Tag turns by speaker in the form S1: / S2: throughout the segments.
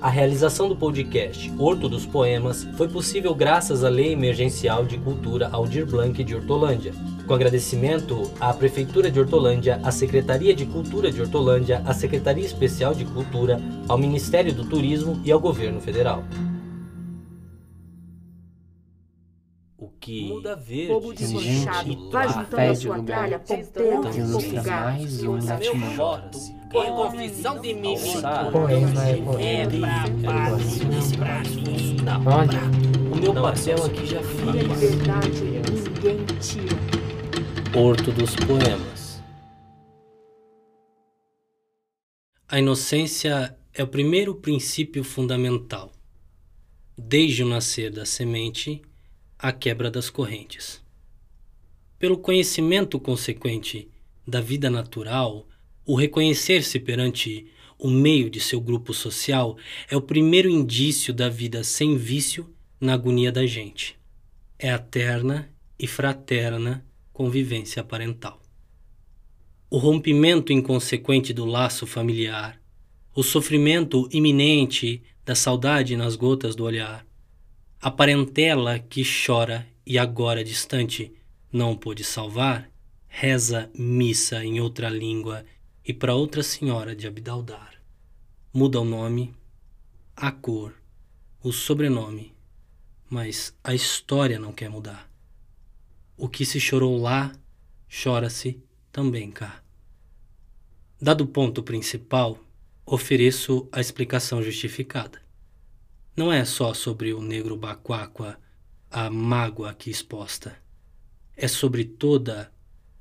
S1: A realização do podcast Horto dos Poemas foi possível graças à Lei Emergencial de Cultura Aldir Blanc de Hortolândia. Com agradecimento à Prefeitura de Hortolândia, à Secretaria de Cultura de Hortolândia, à Secretaria Especial de Cultura, ao Ministério do Turismo e ao Governo Federal. O que muda verde,
S2: Bobo desmanchado, vai juntando a sua tralha, ponteiro, pontegar.
S3: mais um último
S1: voto por confissão de mim.
S3: É poema.
S1: Não.
S3: Olha,
S1: O meu papel aqui já
S2: a
S1: fiz.
S2: tira.
S1: Horto dos Poemas. A inocência é o primeiro princípio fundamental, desde o nascer da semente à quebra das correntes. Pelo conhecimento consequente da vida natural, o reconhecer-se perante o meio de seu grupo social é o primeiro indício da vida sem vício na agonia da gente. É a terna e fraterna convivência parental. O rompimento inconsequente do laço familiar, o sofrimento iminente da saudade nas gotas do olhar, a parentela que chora e agora distante não pôde salvar, reza missa em outra língua e para outra senhora de Abdaldar. Muda o nome, a cor, o sobrenome, mas a história não quer mudar. O que se chorou lá, chora-se também cá. Dado o ponto principal, ofereço a explicação justificada. Não é só sobre o negro baquáqua a mágoa aqui exposta. É sobre toda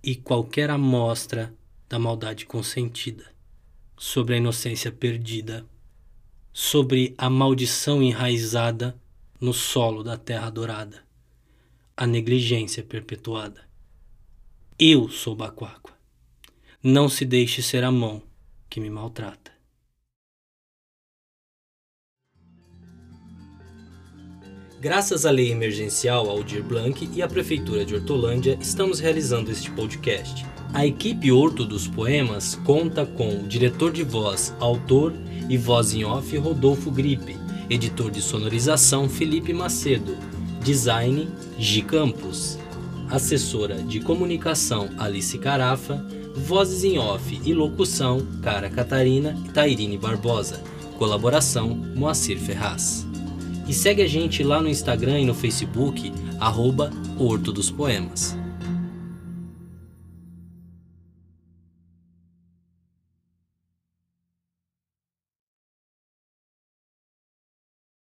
S1: e qualquer amostra da maldade consentida, sobre a inocência perdida, sobre a maldição enraizada no solo da terra dourada a negligência perpetuada. Eu sou Baquáqua. Não se deixe ser a mão que me maltrata. Graças à lei emergencial Aldir Blanc e à Prefeitura de Hortolândia, estamos realizando este podcast. A equipe Horto dos Poemas conta com o diretor de voz, autor e voz em off Rodolfo Gripe, editor de sonorização Felipe Macedo, design Gi Campos, assessora de comunicação Alice Carafa, vozes em off e locução Cara Catarina e Tairine Barbosa, colaboração Moacir Ferraz. E segue a gente lá no Instagram e no Facebook, arroba Horto dos Poemas.